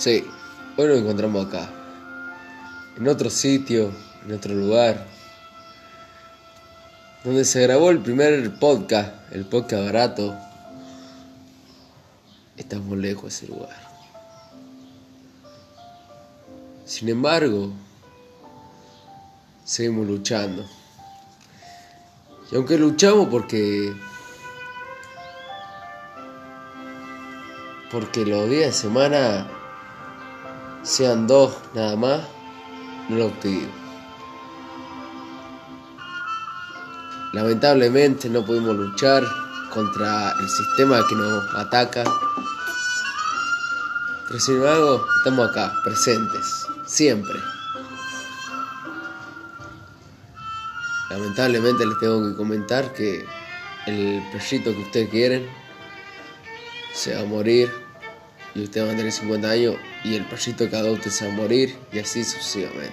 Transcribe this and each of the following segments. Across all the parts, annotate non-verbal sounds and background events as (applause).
Sí, hoy nos encontramos acá. En otro sitio, en otro lugar. Donde se grabó el primer podcast, el podcast barato. Estamos lejos de ese lugar. Sin embargo, seguimos luchando. Y aunque luchamos porque porque los días de semana sean dos nada más, no lo digo. Lamentablemente no pudimos luchar contra el sistema que nos ataca. Pero sin embargo, estamos acá, presentes, siempre. Lamentablemente les tengo que comentar que el perrito que ustedes quieren se va a morir y usted va a tener 50 años y el perrito que adopte se va a morir y así sucesivamente.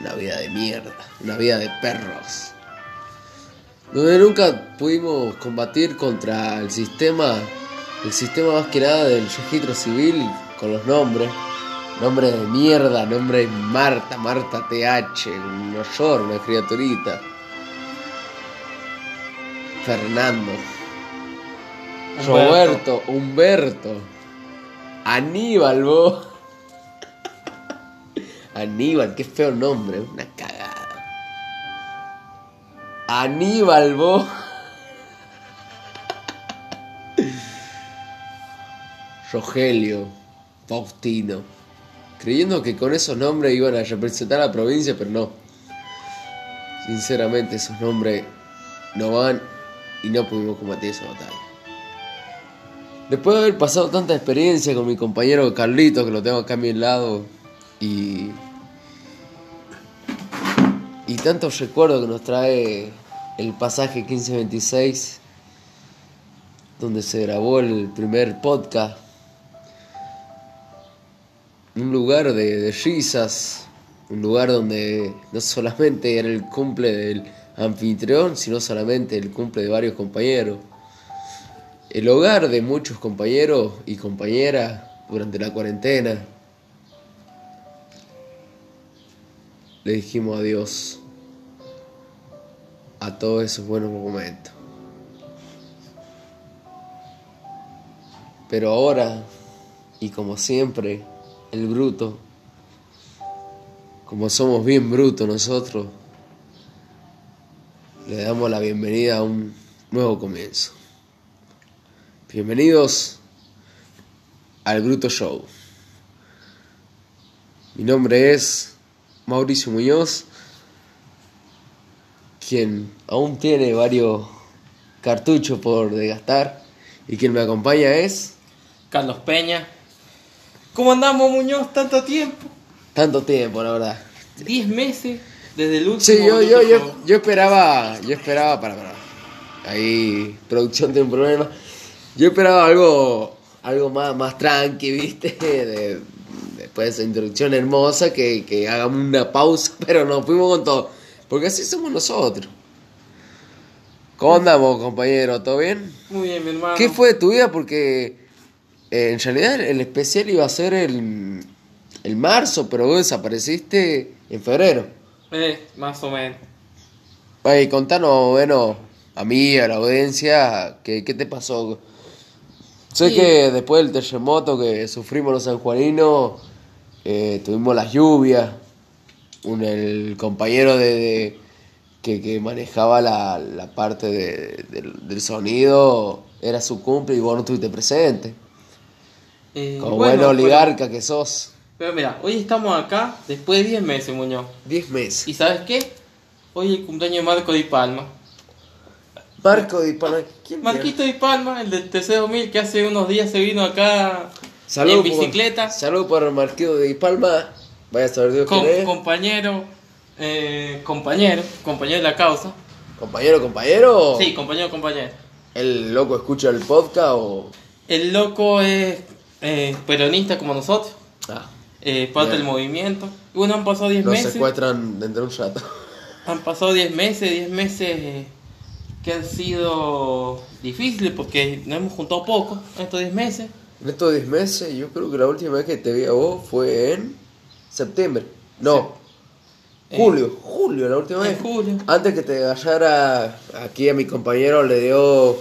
Una vida de mierda, una vida de perros. Donde nunca pudimos combatir contra el sistema, el sistema más que nada del registro civil con los nombres. Nombres de mierda, nombre Marta, Marta TH, un mayor, una criaturita. Fernando. Roberto, Humberto, Aníbal, vos. Aníbal, qué feo nombre, una cagada. Aníbal, vos. Rogelio, Faustino. Creyendo que con esos nombres iban a representar a la provincia, pero no. Sinceramente, esos nombres no van y no pudimos combatir esa batalla. Después de haber pasado tanta experiencia con mi compañero Carlito, que lo tengo acá a mi lado, y. y tantos recuerdos que nos trae el pasaje 1526, donde se grabó el primer podcast. Un lugar de, de risas, un lugar donde no solamente era el cumple del anfitrión, sino solamente el cumple de varios compañeros el hogar de muchos compañeros y compañeras durante la cuarentena. Le dijimos adiós a todos esos buenos momentos. Pero ahora, y como siempre, el bruto, como somos bien brutos nosotros, le damos la bienvenida a un nuevo comienzo. Bienvenidos al Bruto Show. Mi nombre es Mauricio Muñoz, quien aún tiene varios cartuchos por desgastar y quien me acompaña es Carlos Peña. ¿Cómo andamos, Muñoz? Tanto tiempo. tanto tiempo, la verdad. 10 meses desde el último. Sí, yo, yo, yo, yo esperaba, yo esperaba, para, para. Ahí, producción tiene un problema. Yo esperaba algo, algo más, más tranqui, viste, (laughs) de, después de esa introducción hermosa, que, que hagamos una pausa, (laughs) pero nos fuimos con todo. Porque así somos nosotros. ¿Cómo andamos, compañero? ¿Todo bien? Muy bien, mi hermano. ¿Qué fue de tu vida? Porque eh, en realidad el especial iba a ser el, el marzo, pero vos desapareciste en febrero. Eh, más o menos. Ay, contanos, bueno, a mí, a la audiencia, ¿qué, qué te pasó? Sé Sí. que después del terremoto que sufrimos los sanjuaninos, eh, tuvimos las lluvias, un, el compañero de, de- que, que manejaba la, la parte de- del, del sonido era su cumple y vos no estuviste presente. Eh, Como bueno, buen pero- oligarca que sos. Pero, mira, hoy estamos acá después de 10 meses, Muñoz. 10 meses. ¿Y sabes qué? Hoy es el cumpleaños de Marco Di Palma. Marco Di Palma. ¿quién Marquito Di Palma, el del TC2000, que hace unos días se vino acá Salud en bicicleta. Salud por Marquito Di Palma. Vaya a saber Dios quién es. compañero, eh, compañero, compañero de la causa. Compañero, compañero. Sí, compañero, compañero. ¿El loco escucha el podcast o.? El loco es eh, peronista como nosotros, Ah, eh, parte del movimiento. Bueno, han pasado 10 nos meses. secuestran dentro de un rato. Han pasado 10 meses, 10 meses eh, que han sido difíciles porque nos hemos juntado poco en estos 10 meses. En estos 10 meses, yo creo que la última vez que te vi a vos fue en septiembre. No, julio, julio, la última en vez. julio. Antes que te gallara, aquí a mi compañero le dio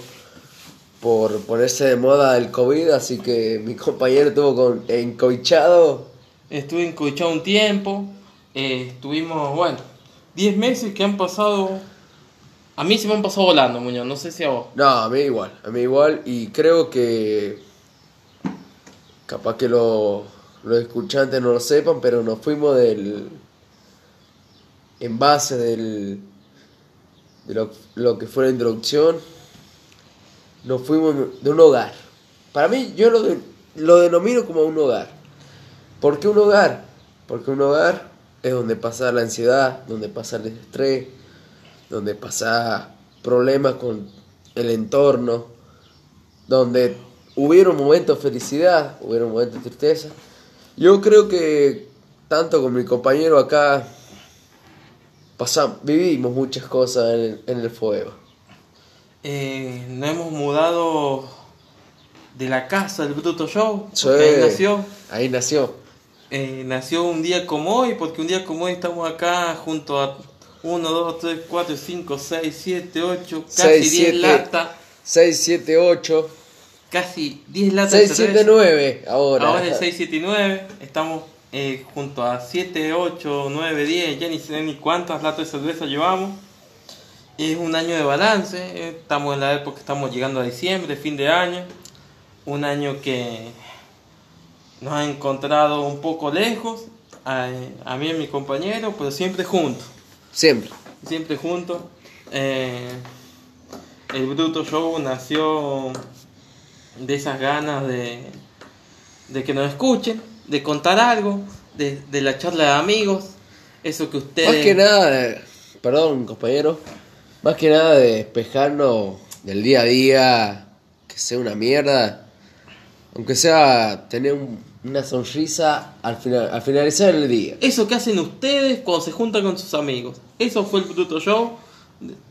por ponerse de moda el COVID, así que mi compañero estuvo con, encoichado. Estuve encochado un tiempo. eh, estuvimos, bueno, 10 meses que han pasado. A mí se me han pasado volando, Muñoz. No sé si a vos. No, a mí igual, a mí igual, y creo que capaz que lo- los escuchantes no lo sepan, pero nos fuimos del en base del de lo, que fue la introducción, nos fuimos de un hogar. Para mí, yo lo, lo denomino como un hogar. ¿Por qué un hogar? Porque un hogar es donde pasa la ansiedad, donde pasa el estrés, donde pasa problemas con el entorno, donde hubieron momentos de felicidad, hubieron momentos de tristeza. Yo creo que tanto con mi compañero acá pasamos, vivimos muchas cosas en el, en el fuego. Eh, nos hemos mudado de la casa del Bruto Show. Sí. ahí nació. Ahí nació. Eh, nació un día como hoy, porque un día como hoy estamos acá junto a 1, 2, 3, 4, 5, 6, 7, 8, casi Seis, 10 siete. latas. 6, 7, 8, Casi 10 latas 6, de 7, cerveza. 9 ahora. Ahora es 6, 7 y 9. Estamos eh, junto a 7, 8, 9, 10. Ya ni sé ni cuántas latas de cerveza llevamos. Es un año de balance. eh, Estamos en la época, estamos llegando a diciembre, fin de año. Un año que nos ha encontrado un poco lejos. A, a mí y a mi compañero, pero siempre juntos. Siempre. Siempre juntos. Eh, el Bruto Show nació de esas ganas de, de que nos escuchen, de contar algo, de, de la charla de amigos, eso que ustedes... Más que nada, de- perdón compañero, más que nada de despejarnos del día a día, que sea una mierda, aunque sea tener un- una sonrisa al, final, al finalizar el día. Eso que hacen ustedes cuando se juntan con sus amigos. Eso fue el Bruto Show.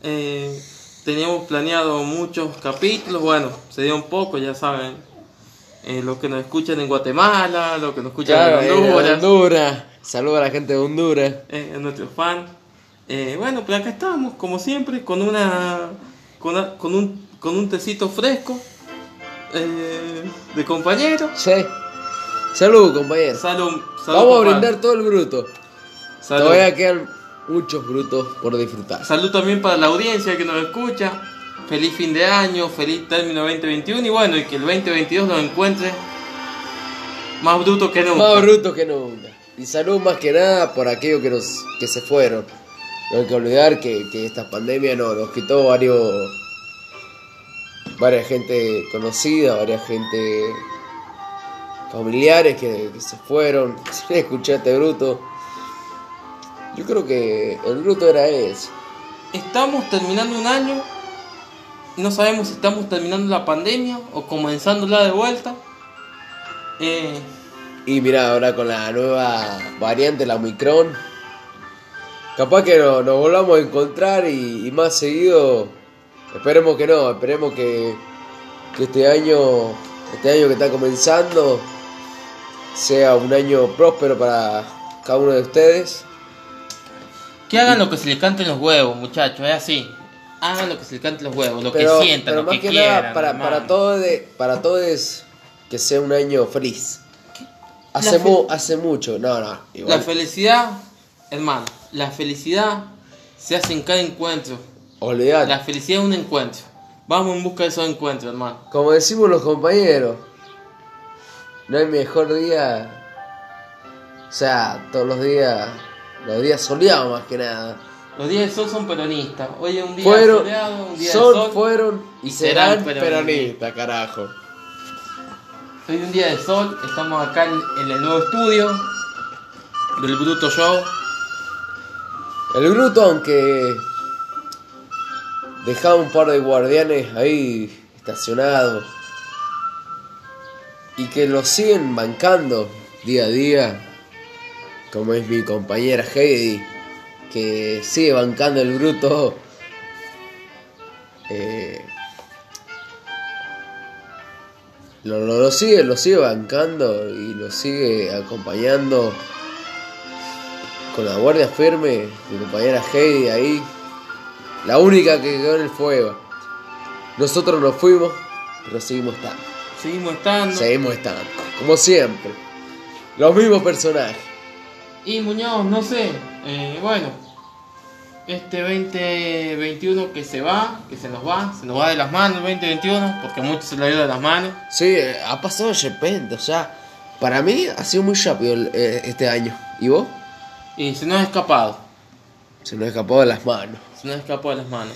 Eh, teníamos planeado muchos capítulos. Bueno, se dio un poco, ya saben. Eh, los que nos escuchan en Guatemala, los que nos escuchan Claro, en eh, Honduras. Saludos a la gente de Honduras. eh, es nuestro fan. Eh, bueno, pues acá estamos, como siempre, con una con, una- con un con un tecito fresco de compañero. Sí. Salud, compañero. Salud, salud, Vamos a brindar todo el bruto. Salud. Todavía quedan muchos brutos por disfrutar. Salud también para la audiencia que nos escucha. Feliz fin de año, feliz término 2021 y bueno, y que el 2022 nos encuentre más bruto que nunca. Más brutos que nunca. Y salud más que nada por aquellos que, nos, que se fueron. No hay que olvidar que, que esta pandemia no, nos quitó varios. varias gente conocida, varias gente familiares que, que se fueron. Si (laughs) escuchaste bruto. Yo creo que el bruto era ese. Estamos terminando un año, no sabemos si estamos terminando la pandemia o comenzándola de vuelta. Eh, Y mira, ahora con la nueva variante, la Omicron, capaz que no- nos volvamos a encontrar y, y más seguido. Esperemos que no, esperemos que, que este año, este año que está comenzando, sea un año próspero para cada uno de ustedes. Que hagan lo que se les canten los huevos, muchachos, es así. Hagan lo que se les canten los huevos, lo Pero, que sientan, pero lo más que, que, quieran. nada, para, hermano. para todos, de- para todos, que sea un año feliz. Hace, mu- hace mucho, no, no, La felicidad, hermano, la felicidad se hace en cada encuentro. Olvidate. La felicidad es un encuentro. Vamos en busca de esos encuentros, hermano. Como decimos los compañeros, no hay mejor día. O sea, todos los días, los días soleados más que nada. Los días de sol son peronistas. Hoy es un día Fueron, soleado, un día son, de sol. fueron y serán serán peronistas. peronistas, carajo. Hoy es un día de sol. Estamos acá en, en el nuevo estudio del Bruto Show. El Bruto, aunque dejaba un par de guardianes ahí estacionados y que lo siguen bancando día a día, como es mi compañera Heidi, que sigue bancando el Bruto. eh, lo, lo, lo sigue, lo sigue bancando y lo sigue acompañando con la guardia firme, mi compañera Heidi ahí, la única que quedó en el fuego. Nosotros nos fuimos, pero seguimos estando. Seguimos estando. Seguimos estando, como siempre. Los mismos personajes. Y Muñoz, no sé, eh, bueno, este 2021 que se va, que se nos va, se nos va de las manos el 2021, porque a muchos se le ha ido de las manos. Sí, eh, ha pasado de repente, o sea, para mí ha sido muy rápido el- eh, este año. ¿Y vos? Y se nos ha escapado, Se nos escapó de las manos. se nos escapó de las manos.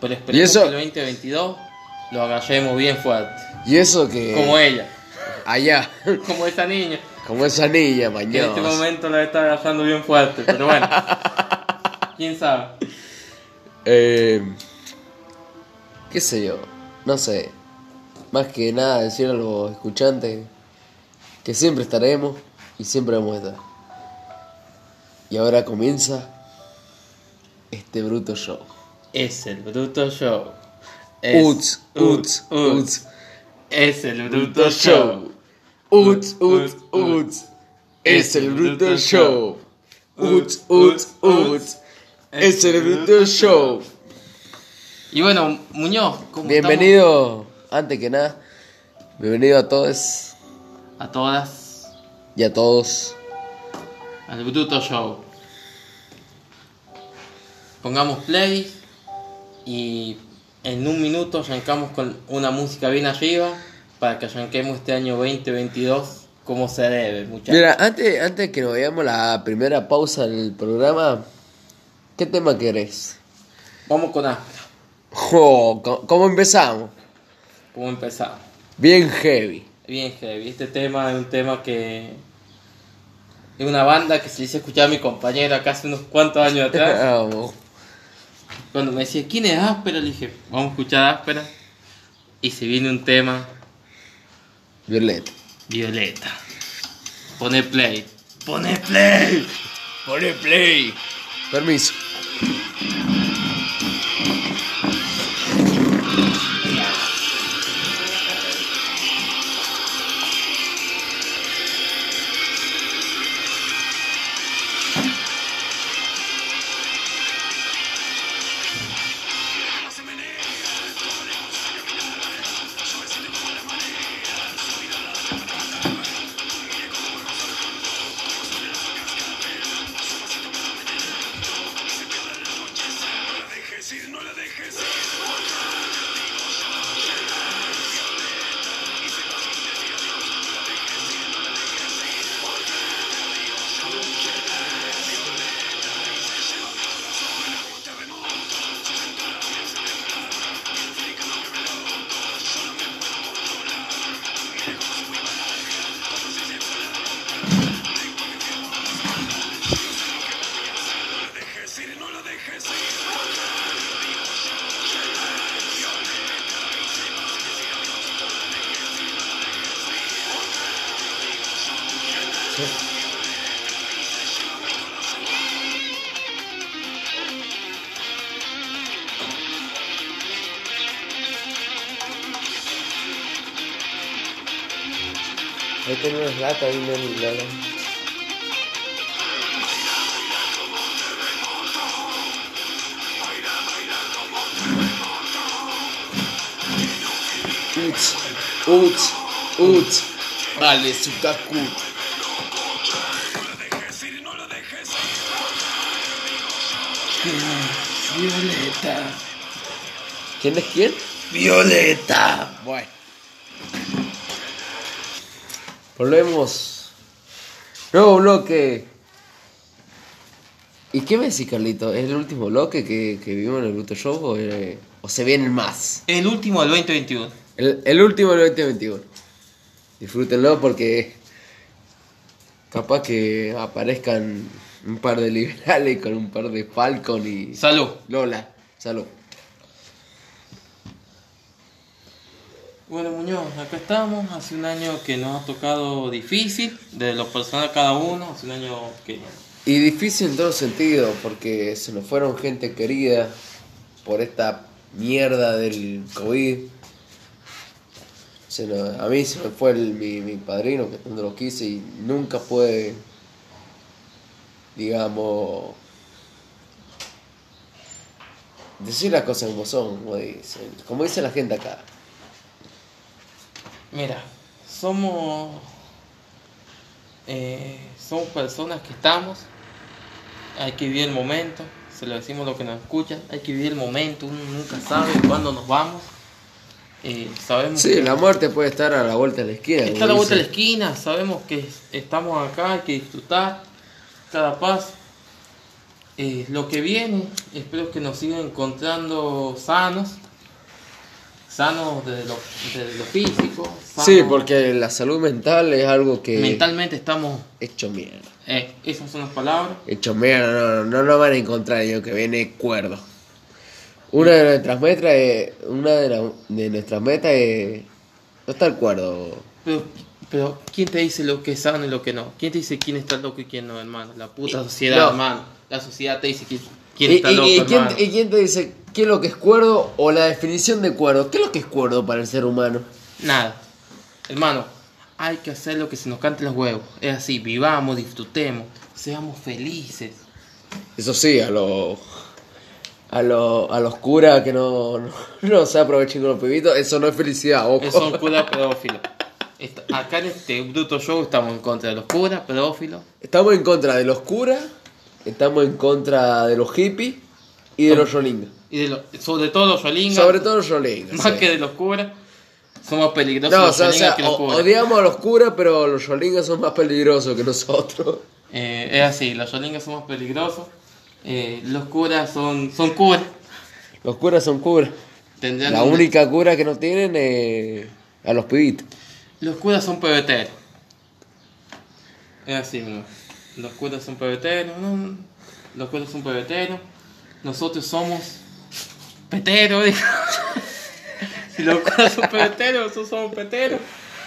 Pero ¿Y esperemos eso? que el 2022 lo agarremos bien fuerte. Y eso que... Como ella, Allá, (laughs) como esa niña, como esa niña, que en este mañana. momento la está agarrando bien fuerte. Pero bueno, (laughs) quién sabe. Eh, ¿Qué sé yo? No sé. Más que nada decir a los escuchantes que siempre estaremos y siempre vamos a estar. Y ahora comienza este bruto show. Es el Bruto Show. Uts, uts, uts. Es el Bruto Show. Uts, uts, uts. Es el bruto show. Uts, uts, uts. Es el bruto show. Y bueno, Muñoz, como Bienvenido, antes que nada, bienvenido a todos estamos a todas y a todos. al Bruto Show. Pongamos play y en un minuto arrancamos con una música bien arriba para que arranquemos este año 2022 como se debe, muchachos. Mira, antes, antes que nos veamos la primera pausa del programa, ¿qué tema querés? Vamos con Áspera. Jo, ¿cómo- ¿Cómo empezamos? ¿Cómo empezamos? Bien heavy. Bien heavy. Este tema es un tema que es una banda que se hice escuchar a mi compañera acá hace unos cuantos años atrás. (laughs) Cuando me decía, ¿quién es Áspera? Le dije, vamos a escuchar Áspera. Y se viene un tema, Violeta. Violeta. Pone play. Pone play. Pone play. Permiso. Latas ahí en el lado. Uts, uts, uts. Vale, su. Violeta. ¿Quién es quién? Violeta. Bueno. Volvemos. Nuevo bloque. ¿Y qué me decís, Carlito? ¿Es el último bloque que, que vimos en el Bruto Show o, eh, o se vienen más? El último del 2021. El, el último del 2021. Disfrútenlo porque capaz que aparezcan un par de liberales con un par de Falcon y Salud. Lola. Salud. Bueno, Muñoz, acá estamos. Hace un año que nos ha tocado difícil, de lo personal cada uno. Hace un año que Y difícil en todo sentido, porque se nos fueron gente querida por esta mierda del COVID. Se nos- a mí se me fue el- mi, mi padrino, que tanto lo quise, y nunca fue, digamos, decir las cosas como son, como dice la gente acá. Mira, somos. eh, somos personas que estamos. Hay que vivir el momento. Se lo decimos a los que nos escuchan. Hay que vivir el momento. Uno nunca sabe cuándo nos vamos. Eh, sabemos Sí, que la muerte puede estar a la vuelta de la esquina. está a la vuelta de la esquina. Sabemos que estamos acá. Hay que disfrutar cada paso. Eh, lo que viene, espero que nos sigan encontrando sanos. Sanos desde lo, desde lo físico. Sí, sanos- porque la salud mental es algo que... mentalmente estamos Hecho mierda. eh, esas son las palabras Hecho mierda, no, no lo van a encontrar año que viene cuerdo. Una de nuestras metas es, una de, la- de nuestras metas es no estar cuerdo. pero pero quién te dice lo que es sano y lo que no quién te dice quién está loco y quién no hermano la puta sociedad no. hermano la sociedad te dice quién, quién ¿Y, está y- loco y quién, y quién te dice qué es lo que es cuerdo o la definición de cuerdo? ¿Qué es lo que es cuerdo para el ser humano? nada hermano hay que hacer lo que se nos cante los huevos es así vivamos disfrutemos seamos felices Eso sí, a los a los a los curas que no, no, no se aprovechen con los pibitos, eso no es felicidad, ojo. esos son curas pedófilos Esta- acá en este bruto show estamos en contra de los curas pedófilos Estamos en contra de los curas, estamos en contra de los hippies y de los yolingas. Y de los, sobre todo los yolingas Sobre todo los yolingas. más sí. que de los curas somos peligrosos No, o los sea, o sea, que los curas odiamos a los curas, pero los yolingas son más peligrosos que nosotros. Eh, es así, los yolingas somos peligrosos. Eh, los curas son, son curas. Los curas son curas. La única cura que no tienen es a los pibitos. Los curas son pebeteros. Es así, mismo. Los curas son pebeteros. Los curas son pebeteros. Nosotros somos (laughs) peteros. digo. si los curas son pebeteros, nosotros somos peteros.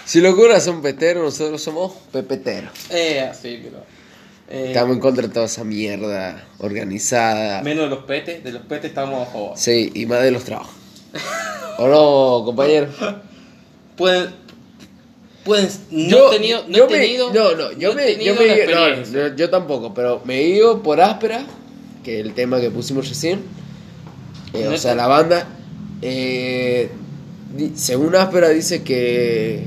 Si los curas son peteros, nosotros somos pepeteros. Es así, pero. eh, Estamos en contra de toda esa mierda organizada. menos de los petes, de los petes estamos a favor. Sí, y más de los trabajos. ¿O no, compañero? Pueden. Pueden. No yo, he tenido. No yo he me- tenido. no, no, yo no he me, yo tenido me no, yo tampoco, pero me he ido por áspera, que el tema que pusimos recién. Eh, o sea, la banda, eh, según áspera dice que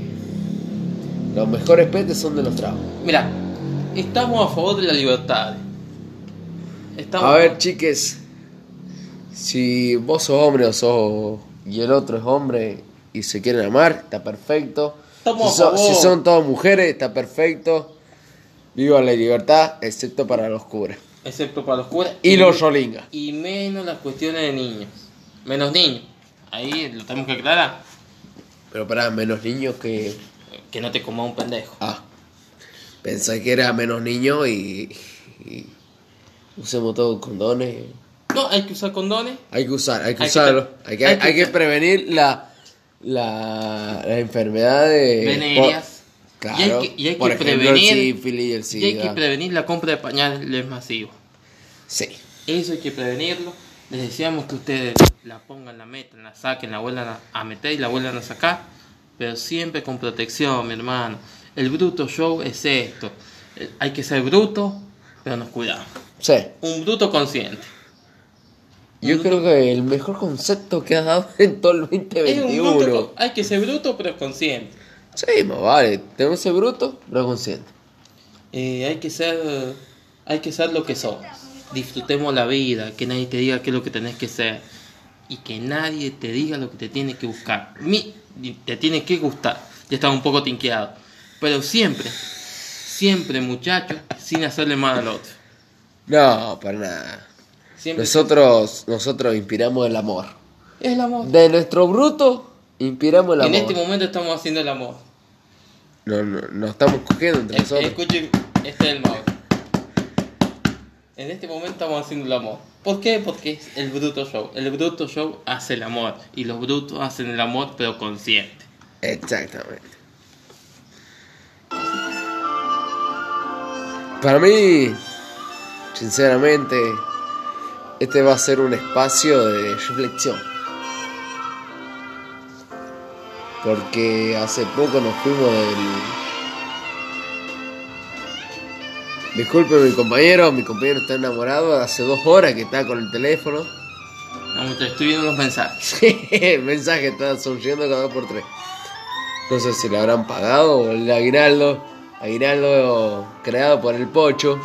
los mejores petes son de los tragos. Mira, estamos a favor de la libertad. Estamos A ver, chiques, si vos sos hombre o sos y el otro es hombre y se quieren amar, está perfecto. Estamos si, a favor. si son todas mujeres, está perfecto. Viva la libertad, excepto para los curas. Excepto para los curas. Y los yolingas. Y menos las cuestiones de niños. Menos niños. Ahí lo tenemos que aclarar. Pero para menos niños que. Que no te coma un pendejo. Ah. Pensé que era menos niños y. y usemos todos condones. No, hay que usar condones. Hay que usar, hay que Hay usarlo. hay, que, hay que hay que te- prevenir la, la, la enfermedad de. Y hay claro. que- y hay que ejemplo, prevenir- el sífilis y el Y hay que prevenir la compra de pañales masivos. Sí. Eso hay que prevenirlo. Les decíamos que ustedes la pongan, la metan, la saquen, la vuelvan a, meter y la vuelvan a sacar. Pero siempre con protección, mi hermano. El bruto show es esto. Eh, Hay que ser bruto, pero nos cuidamos. Sí. Un bruto consciente. Yo creo que el mejor concepto que has dado en todo el Es un 2021. bruto, hay que ser bruto, pero consciente. Sí, más vale. Tenemos que ser bruto, pero consciente. Eh, hay que ser hay que ser lo que somos disfrutemos la vida que nadie te diga qué es lo que tenés que ser y que nadie te diga lo que te tiene que buscar Mi, te tiene que gustar ya estaba un poco tinqueado pero siempre siempre muchachos sin hacerle mal al otro No, para nada. siempre Nosotros, nosotros inspiramos el amor. es el amor De nuestro bruto, inspiramos el en amor. este momento estamos haciendo el amor No, no, nos estamos cogiendo entre nosotros. escuchen este es el Mauro en este momento estamos haciendo el amor ¿Por qué? Porque es el bruto show. El bruto show hace el amor. Y los brutos hacen el amor, pero consciente. Exactamente. Para mí, sinceramente, este va a ser un espacio de reflexión. Porque hace poco nos fuimos del. Disculpe mi compañero, mi compañero está enamorado, hace dos horas que está con el teléfono. No, te estoy viendo los mensajes. (laughs) el mensaje está surgiendo cada dos por tres. No sé si le habrán pagado o el aguinaldo. Aguinaldo creado por el Pocho.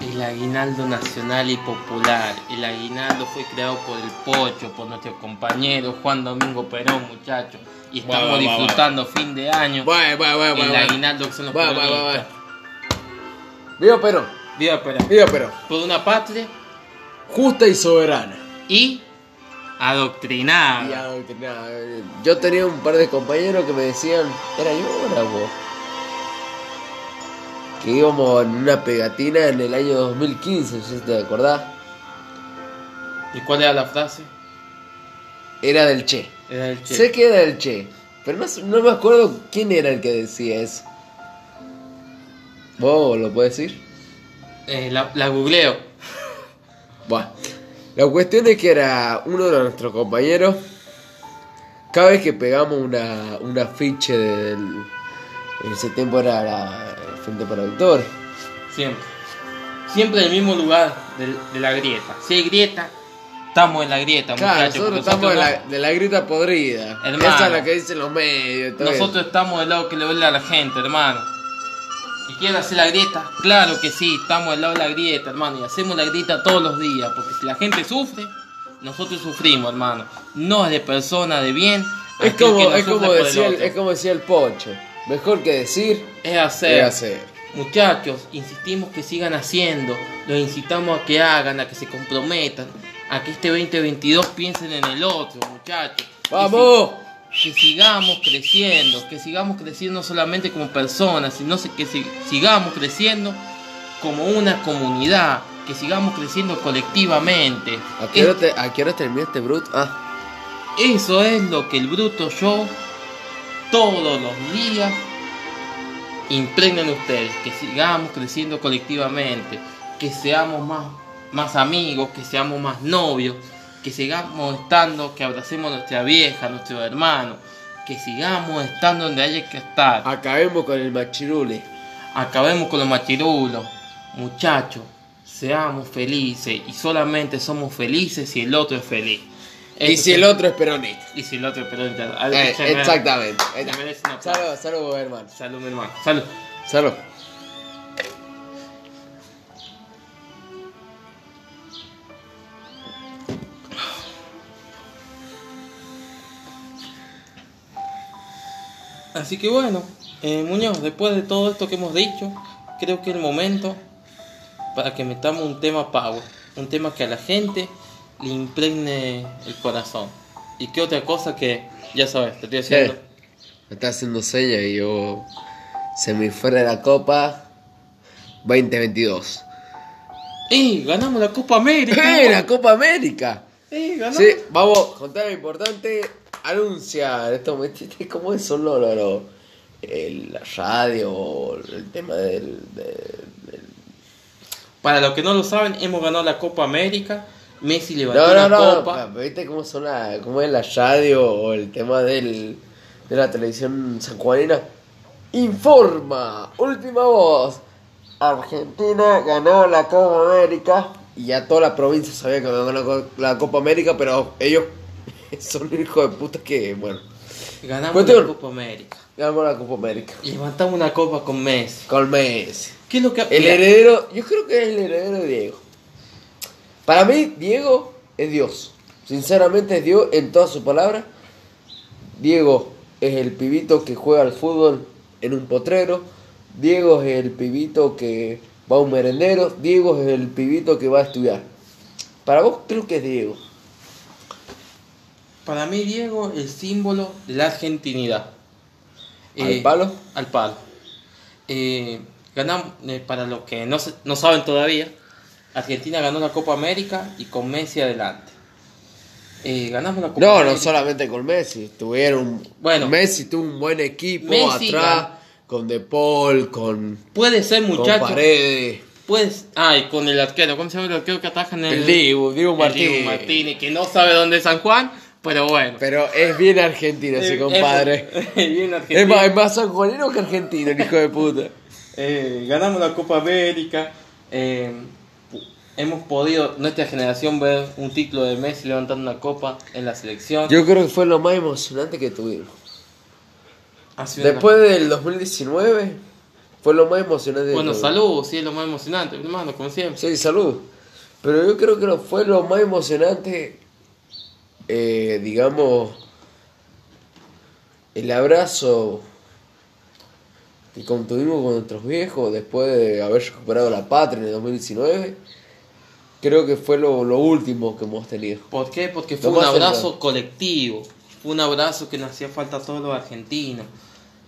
El aguinaldo nacional y popular. El aguinaldo fue creado por el Pocho, por nuestro compañero Juan Domingo Perón, muchachos. Y estamos Bueno, bueno, disfrutando fin de año. Bueno, el aguinaldo que son los Viva Perón, Viva Perón. viva Perón. Por una patria Justa y soberana. y adoctrinada. Y adoctrinada. Yo tenía un par de compañeros que me decían, era yo era vos. Que íbamos en una pegatina en el año 2015, si te acordás. ¿Y cuál era la frase? Era del Che. Era el che. Sé que era del Che, pero no, no me acuerdo quién era el que decía eso. ¿Vos lo puedes decir? Eh, la, la googleo. (laughs) Bueno, la cuestión es que era uno de nuestros compañeros. Cada vez que pegamos una, un afiche del. En ese tiempo era la el Frente para Autores. Siempre. Siempre en el mismo lugar de, la grieta. Si hay grieta, estamos en la grieta, Claro, muchachos. nosotros estamos de nosotros la, de la grita podrida. Hermano. Esa es la que dicen los medios. todo eso. nosotros estamos del lado que le duele a la gente, hermano. ¿Y quieren hacer la grieta? Claro que sí, estamos del lado de la grieta, hermano. Y hacemos la grieta todos los días. Porque si la gente sufre, nosotros sufrimos, hermano. No es de persona de bien. Es que como, no es, como decía el, es como decía el Pocho. Mejor que decir, Es hacer. es hacer. Muchachos, insistimos que sigan haciendo, los incitamos a que hagan, a que se comprometan, a que este 2022 piensen en el otro, muchachos. Que ¡Vamos! Que, sigamos creciendo, que sigamos creciendo no solamente como personas, sino que si- sigamos creciendo como una comunidad, que sigamos creciendo colectivamente. ¿A qué, hora te- ¿A qué hora este brut? Ah, Eso es lo que el bruto yo todos los días impregnan ustedes, que sigamos creciendo colectivamente, que seamos más, más amigos, que seamos más novios, que sigamos estando, que abracemos a nuestra vieja, a nuestro hermano, que sigamos estando donde haya que estar. acabemos con el machirule. Acabemos con los machirulos, muchachos, seamos felices y solamente somos felices si el otro es feliz. Y si es- el otro es peronista. y si el otro, pero ya- Eh, exactamente. Ahí me está. merece un aplauso. Salud, salud, hermano. Salud, mi hermano. Salud. Salud. Así que bueno, eh, Muñoz, después de todo esto que hemos dicho, creo que es el momento para que metamos un tema power. Un tema que a la gente le impregne el corazón. Y qué otra cosa que, ya sabes, te estoy haciendo. Me está haciendo señas y yo. Se me fuera de la Copa 2022. ¡Eh! ¡Ganamos la Copa América! ¡Eh! ¡La Copa América! ¡Eh! ¡Ganamos! Sí, vamos, contar lo importante. Anuncia esto, ¿viste? ¿cómo es solo lo, lo- el- la radio, el tema del, del- del- Para los que no lo saben, hemos ganado la Copa América. Messi levantó No, no, la no, copa. pa- ¿viste cómo son la, cómo es la radio o el tema del, de la televisión sanjuanina? Informa, última voz. Argentina ganó la Copa América y ya toda la provincia sabía que ganó la Copa América, pero ellos (laughs) son hijos de puta que, bueno, Ganamos la Copa América. ganamos la Copa América. Levantamos una copa con Messi. Con Messi. ¿Qué es lo que El heredero, yo creo que es el heredero de Diego. Para mí, Diego es Dios. Sinceramente es Dios en todas sus palabras. Diego es el pibito que juega al fútbol en un potrero. Diego es el pibito que va a un merendero. Diego es el pibito que va a estudiar. Para vos creo que es Diego. Para mí, Diego, el símbolo de la argentinidad. ¿Al Eh, palo? Al palo. Eh, ganamos, eh, para los que no, se- no saben todavía, Argentina ganó la Copa América y con Messi adelante. Eh, ganamos la Copa No, no solamente con Messi. Tuvieron. Bueno. Messi tuvo un buen equipo Messi atrás. Con De Paul, con, Puede ser, con muchachos. Paredes. Pues, ay, con el arquero, ¿cómo se llama el arquero que ataja en el. El Dibu, Dibu el Martínez. Dibu Martínez, que no sabe dónde es San Juan, Pero bueno. Pero es bien argentino ese compadre. Es, (laughs) es bien Es argentino. más, es más sanjuanero que argentino, el hijo de puta. Eh, ganamos la Copa América. eh, hemos podido, nuestra generación, ver un título de Messi levantando una copa en la selección. Yo creo que fue lo más emocionante que tuvimos. Sido una- Después del 2019, fue lo más emocionante Bueno, salud, sí, es lo más emocionante, hermano, como siempre. Sí, salud. Pero yo creo que fue lo más emocionante, eh, digamos, el abrazo que contuvimos con nuestros viejos después de haber recuperado la patria en el 2019. Creo que fue lo, lo último que hemos tenido. ¿Por qué? Porque fue un abrazo colectivo. Fue un abrazo que nos hacía falta a todos los argentinos.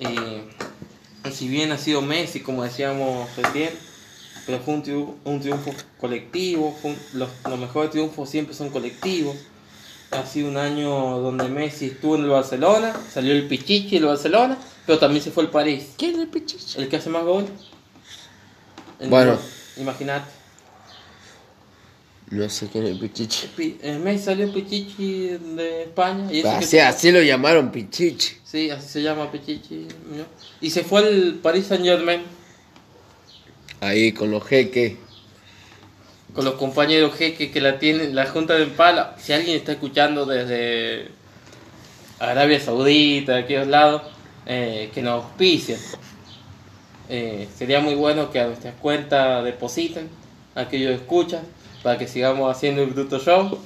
Eh, si bien ha sido Messi, como decíamos recién, pero fue un triunfo, un triunfo colectivo. fue un- los, los mejores triunfos siempre son colectivos. Ha sido un año donde Messi estuvo en el Barcelona, salió el Pichichi del Barcelona, pero también se fue al París. ¿Quién es el pichichi? El que hace más gol. El Bueno. Imagínate. No sé quién es el pichichi. Pi- eh, Messi salió Pichichi de España. Y eso que Así, se- así lo llamaron pichichi. Sí, así se llama Pichichi. ¿no? Y se fue al Paris Saint Germain Ahí con los jeques. Con los compañeros jeques que la tienen, la Junta de Empala. Si alguien está escuchando desde Arabia Saudita, de aquellos lados, eh, que nos auspicien. Eh, sería muy bueno que a nuestras cuentas depositen aquellos escuchan para que sigamos haciendo el Bruto Show.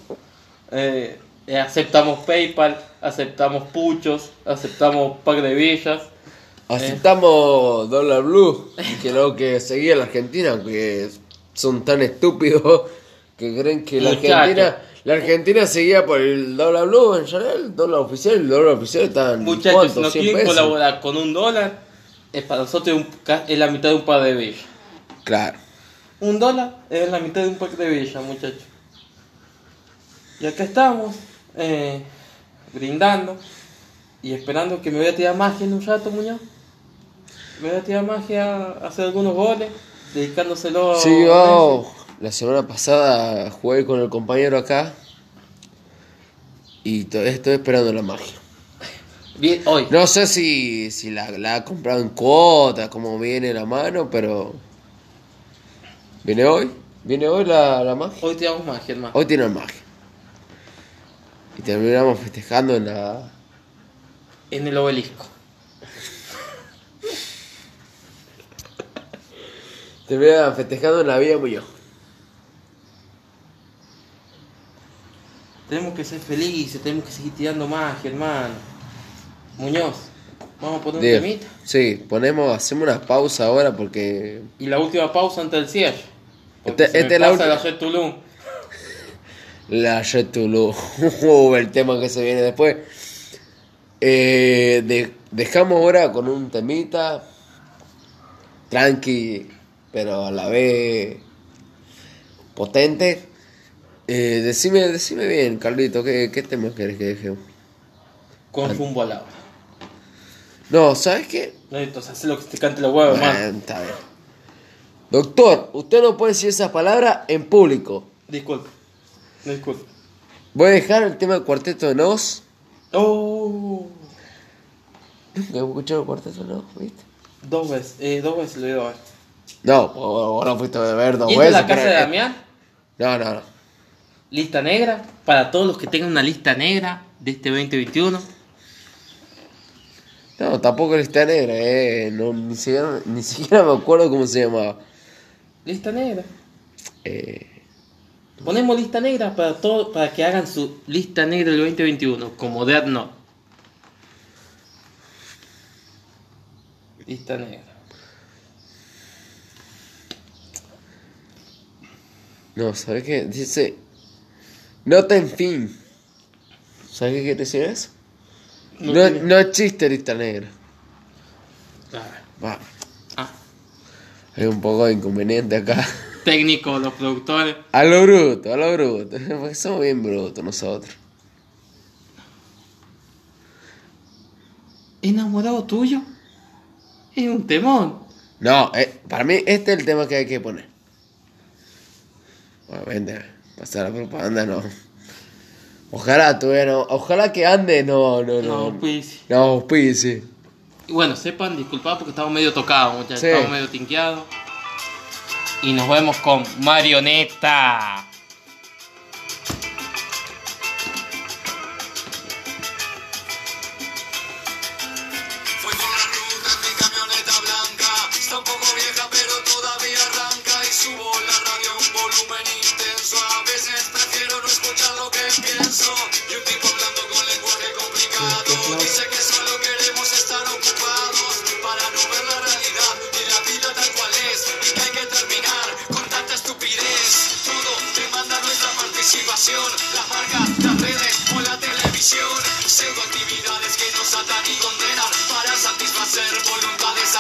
Eh, aceptamos PayPal, aceptamos puchos, aceptamos pack de villas. Aceptamos Dollar Blue, que lo que seguía la Argentina, que son tan estúpidos (laughs) que creen que la Muchacho. Argentina, la Argentina seguía por el Dollar Blue en general, el dólar oficial, el dólar oficial está en Muchachos, si 100 quieren colaborar con un dólar, es para nosotros un es la mitad de un par de villas. Claro. Un dólar es la mitad de un pack de villas, muchachos. Y acá estamos, eh, brindando y esperando que me voy a tirar magia en un rato, Muñoz. Me voy a tirar magia a hacer algunos goles, dedicándoselo a Sí, yo la semana pasada jugué con el compañero acá y todavía estoy esperando la magia. Bien, hoy, No sé si, si la, la ha comprado en cuota, cómo viene la mano, pero... ¿Viene hoy? ¿Viene hoy la, la magia? hoy tiramos magia, hermano. Hoy tiene magia. Y terminamos festejando en la... En el obelisco. Terminamos festejando en la Villa Muñoz. Tenemos que ser felices, tenemos que seguir tirando magia, hermano. Muñoz, vamos a poner un temita. sí, ponemos, hacemos una pausa ahora porque... Y la última pausa antes del cierre. Porque Este- se me es la pasa última. la Jet Tulum. (laughs) La Jet (laughs) el tema que se viene después. Eh, de- dejamos ahora con un temita tranqui, pero a la vez potente. Eh, decime, decime bien, Carlito, ¿qué, qué tema querés que dejemos? Con rumbo al agua. No, ¿sabes qué? No, entonces haz lo que te cante la hueva, hermano. Bueno, está bien. Doctor, usted no puede decir esas palabras en público. Disculpe. Disculpe. Voy a dejar el tema del cuarteto de Nos. Oh. Nunca he escuchado el cuarteto de Nos, ¿viste? Dos veces, eh, dos veces lo he ido a ver. No, vos no fuiste a ver dos ¿Y veces. la casa pero- de Damián? No, no, no. Lista negra. Para todos los que tengan una lista negra de este 2021. No, tampoco lista negra, eh. No, ni, siquiera, ni siquiera me acuerdo cómo se llamaba. Lista negra. Eh, Ponemos lista negra para todo, para que hagan su lista negra del 2021, como Dead Note. Lista negra. No, ¿sabes qué? Dice. Nota en fin. ¿Sabes qué quiere decir eso? No No, tiene- no existe lista negra. Ah, Va, ah, hay un poco de inconveniente acá. técnico, los productores. A lo bruto, a lo bruto. (laughs) Porque somos bien brutos nosotros. ¿Enamorado tuyo? Es un temón. No, eh, para mí este es el tema que hay que poner. Obviamente, pasar la propaganda no. Ojalá tuviera, ojalá que ande, no, no, no. No, pues. No, pues sí. Y bueno, sepan, disculpad porque estamos medio tocados, muchachos. Sí. Estamos medio tinqueados. Y nos vemos con Marioneta. Participación. Las las redes o la televisión. Pseudo actividades que nos atan y condenan para satisfacer voluntades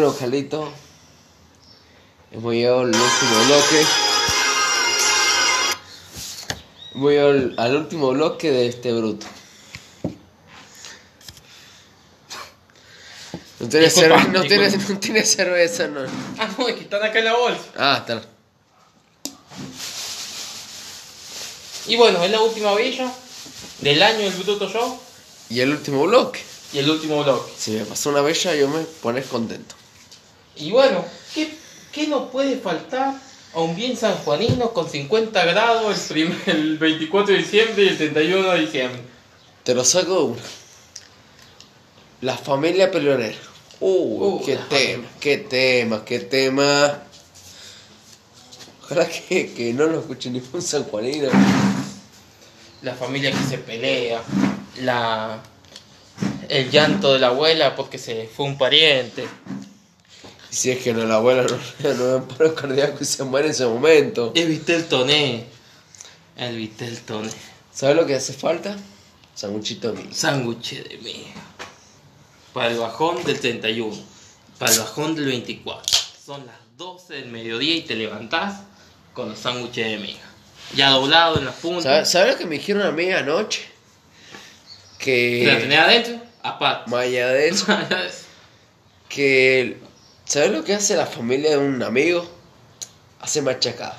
Bueno, Jalito, hemos llegado al último bloque. Hemos llegado al, al último bloque de este bruto. No tiene, Disculpa, cerve- no tiene, no tiene cerveza, no. Ah, no, es que están acá en la bolsa. Ah, está. Y bueno, es la última villa del año del Bruto Show Y el último bloque. y el último bloque. Si me pasó una bella, yo me pones contento. Y bueno, ¿qué, qué nos puede faltar a un bien sanjuanino con 50 grados el, primer- el 24 de diciembre y el 31 de diciembre? Te lo saco una. La familia peleonera. Uh, Uh, qué tema, qué tema, qué tema. Ojalá que, que no lo escuche ningún sanjuanino. La familia que se pelea, la, el llanto de la abuela porque se fue un pariente. Si es que no, la abuela no, no da un paro cardíaco y se muere en ese momento. El Vitel Toné. El Vitel Toné. ¿Sabes lo que hace falta? Sanguchito mío. Sándwich de miga. Para el bajón del 31. Para el bajón del 24. Son las 12 del mediodía y te levantás con los sándwiches de miga. Ya doblado en la punta. ¿Sabes, ¿Sabes lo que me dijeron a mí anoche? ¿Te la Que. tenés adentro? Aparte. (laughs) De eso, que. ¿Sabes lo que hace la familia de un amigo? Hace machacado.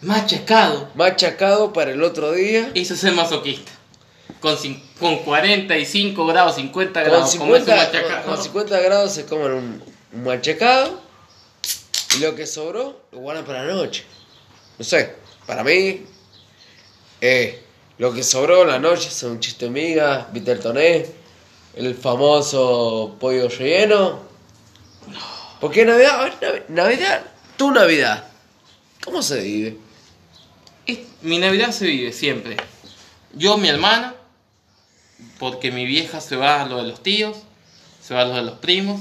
Machacado. Machacado para el otro día. Es ser masoquista. Con, con 45 grados, 50 Con grados, como ese 50, machacado. con- con 50 grados se comen un, un machacado. Y lo que sobró lo guardan para la noche. No sé, para mí. eh, lo que sobró la noche son un chiste miga, Viter Toné, el famoso pollo relleno. Porque Navidad, a ver, Navi- Navidad, tu Navidad, ¿cómo se vive? Mi Navidad se vive siempre. Yo, mi hermana, porque mi vieja se va a lo de los tíos, se va a lo de los primos.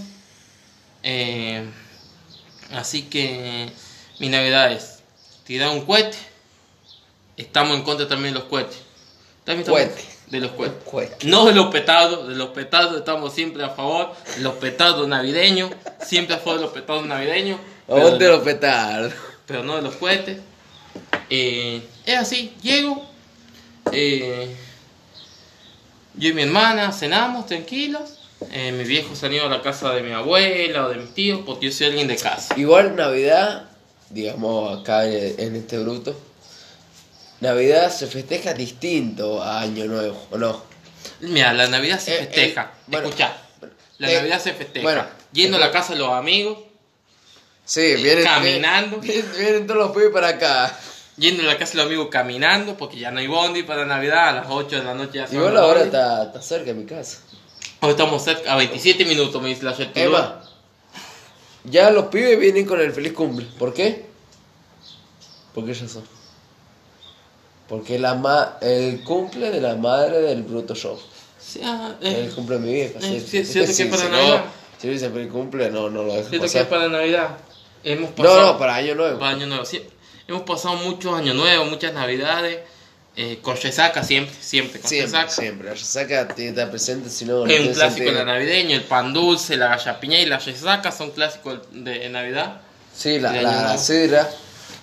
eh, así que mi Navidad es tirar un cohete. Estamos en contra también de los cohetes. También estamos. De los cohetes. Cohete. No de los petardos, de los petardos estamos siempre a favor. Los petardos navideños, siempre a favor de los petardos navideños. ¿A pero- dónde lo petar? pero no de los cohetes. Eh, es así, llego. eh, yo y mi hermana cenamos tranquilos. Eh, mi viejo salió a la casa de mi abuela o de mis tíos porque yo soy alguien de casa. Igual Navidad, digamos acá en este bruto, Navidad se festeja distinto a Año Nuevo, ¿o no? Mira, la Navidad se Eh, festeja. eh, bueno, Escuchá, la eh, Navidad se festeja. bueno, yendo a la casa de los amigos, Sí, vienen, Caminando. (laughs) Vienen, vienen todos los pibes para acá. yendo a la casa de los amigos caminando porque ya no hay bondi para Navidad. A las 8 de la noche ya son Igual los ahora está, está cerca de mi casa. Hoy estamos cerca, a 27 minutos, me dice la. Emma, ya los pibes vienen con el feliz cumple. ¿Por qué? Porque ellos son. Porque la ma el cumple de la madre del bruto show. O sea, eh, el cumple de mi vieja. eh, sí, sí, cierto que sí, para si Navidad. no, si dice feliz cumple, no, no lo dejo Siento que es pasar. para Navidad. Hemos No, pasado, no, para Año Nuevo. para Año Nuevo. sí. hemos pasado muchos años nuevos, muchas Navidades. Eh, con resaca siempre, siempre con Siempre, resaca. siempre. La resaca tiene que estar presente, si no, Es un clásico de la navideño, el pan dulce, la gallapiña y la resaca son clásicos de Navidad. Sí, la, de la, la sidra.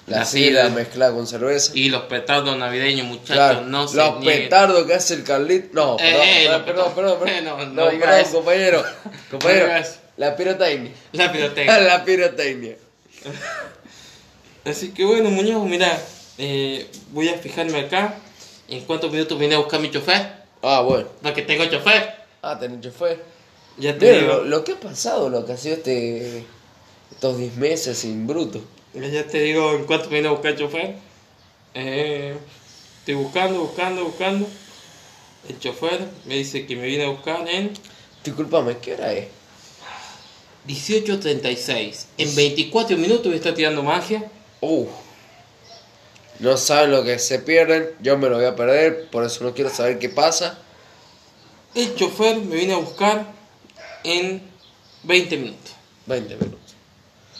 La, La sidra mezclada con cerveza. Y los petardos navideños, muchachos, Claro, no se los nieguen. petardos que hace el Carlit. No, Eh, perdón, eh, perdón, perdón, Eh, no, perdón. no No, perdón, eso. compañero. (laughs) Compañero. la pirotecnia. La pirotecnia. (laughs) la pirotecnia. Así que bueno, Muñoz, mira, voy a fijarme acá. ¿En cuántos minutos vine a buscar mi chofer? Ah, bueno. Porque tengo chofer. Ah, tenés chofer. Ya te Mira, digo. lo, lo que ha pasado, lo que ha sido este, estos 10 meses sin bruto. Ya te digo en cuánto vine a buscar chofer. Eh, estoy buscando, buscando, buscando. El chofer me dice que me viene a buscar en Disculpame, ¿qué hora es? 18.36. En 24 minutos a estar tirando magia. Uh. No saben lo que se pierden, yo me lo voy a perder, por eso no quiero saber qué pasa. El chofer me viene a buscar en 20 minutos. 20 minutos.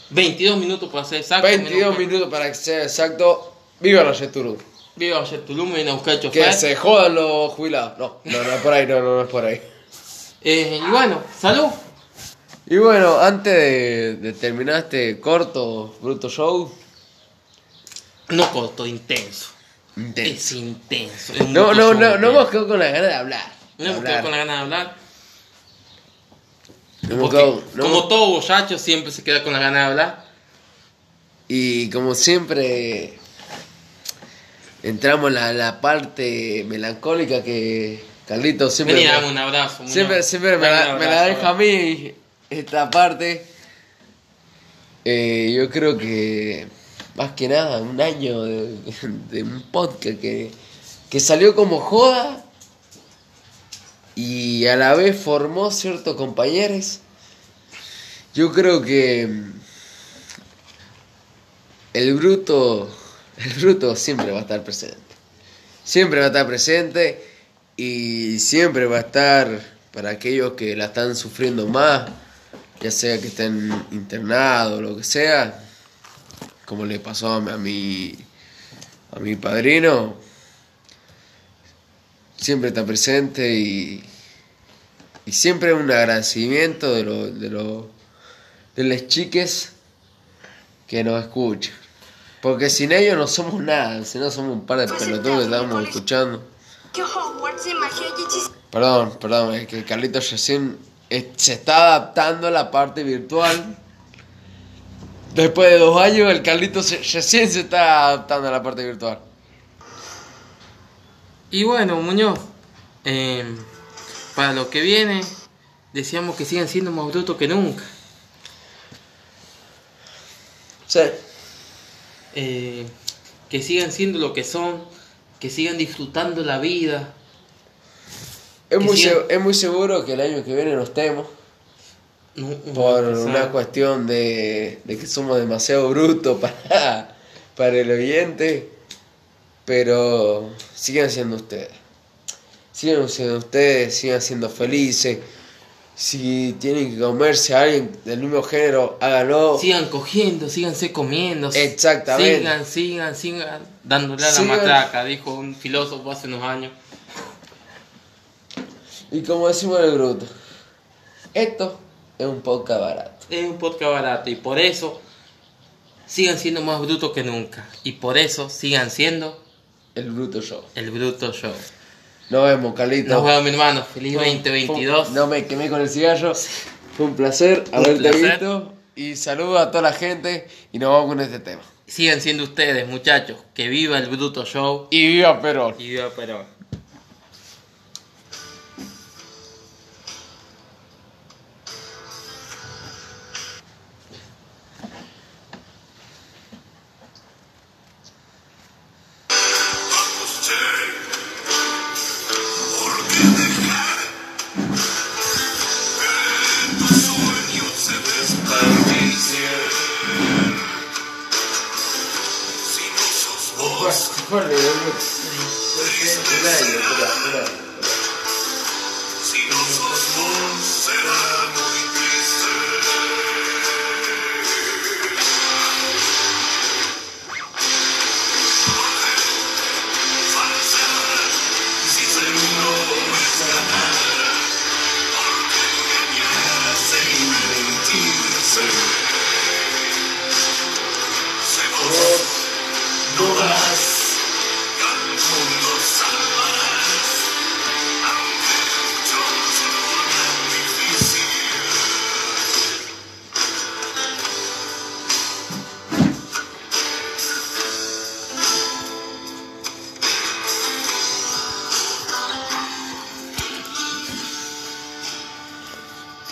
22 minutos para ser exacto. me viene a 22 buscar. minutos para que sea exacto. Viva Yeturú. Viva ayer Tulum, me viene a buscar el Que chofer. se jodan los jubilados. No, no, no es por ahí, no, no, no es por ahí. Eh, y bueno, salud. Y bueno, antes de, de terminar este corto, bruto show, No corto, intenso. intenso. Es intenso. es No, no, no, no hemos quedado con la ganas de hablar. No hemos quedado con la gana de hablar. Porque, no como todo borracho, siempre se queda con la gana de hablar. Y como siempre, entramos en la, la parte melancólica que Carlitos siempre, Vení, dame un abrazo. Siempre, siempre me, la, me deja a mí esta parte. Eh, yo creo que más que nada un año de, de un podcast que, que salió como joda y a la vez formó ciertos compañeros. Yo creo que mm, el bruto, (laughs) el bruto siempre va a estar presente. Siempre va a estar presente y siempre va a estar para aquellos que la están sufriendo más, ya sea que estén internados o lo que sea, como le pasó a mi, a mi, a mi padrino, siempre está presente y, y siempre un agradecimiento de, lo, de, lo, de las chiques que nos escuchan. Porque sin ellos no somos nada, si no somos un par de pelotudos que estamos escuchando. Perdón, perdón, es que Carlitos recién se está adaptando a la parte virtual. Después de dos años, el Carlitos recién se está adaptando a la parte virtual. Y bueno, Muñoz, eh, para lo que viene, decíamos que sigan siendo más brutos que nunca. Sí. Eh, que sigan siendo lo que son, que sigan disfrutando la vida. Es muy, sigan- se- es muy seguro que el año que viene no estemos. No, no Por una cuestión de, de que somos demasiado brutos para, (laughs) para el oyente. Pero sigan siendo ustedes. Sigan siendo ustedes, sigan siendo felices. Si tienen que comerse a alguien del mismo género, háganlo. Sigan cogiendo, síganse comiendo. Exactamente. Sigan, sigan, sigan dándole a la matraca, dijo un filósofo hace unos años. Y como decimos en el bruto, esto es un podcast barato. Es un podcast barato y por eso sigan siendo más brutos que nunca. Y por eso sigan siendo El bruto show. el Bruto Show. Nos vemos, Carlitos. Nos vemos, mi hermano. Feliz Fue- 2022. fue- No me quemé con el cigarro. Fue un placer Un haberte placer. visto. Y saludos a toda la gente. Y nos vamos con este tema. Sigan siendo ustedes, muchachos. Que viva el Bruto Show. Y viva Perón. Y viva Perón.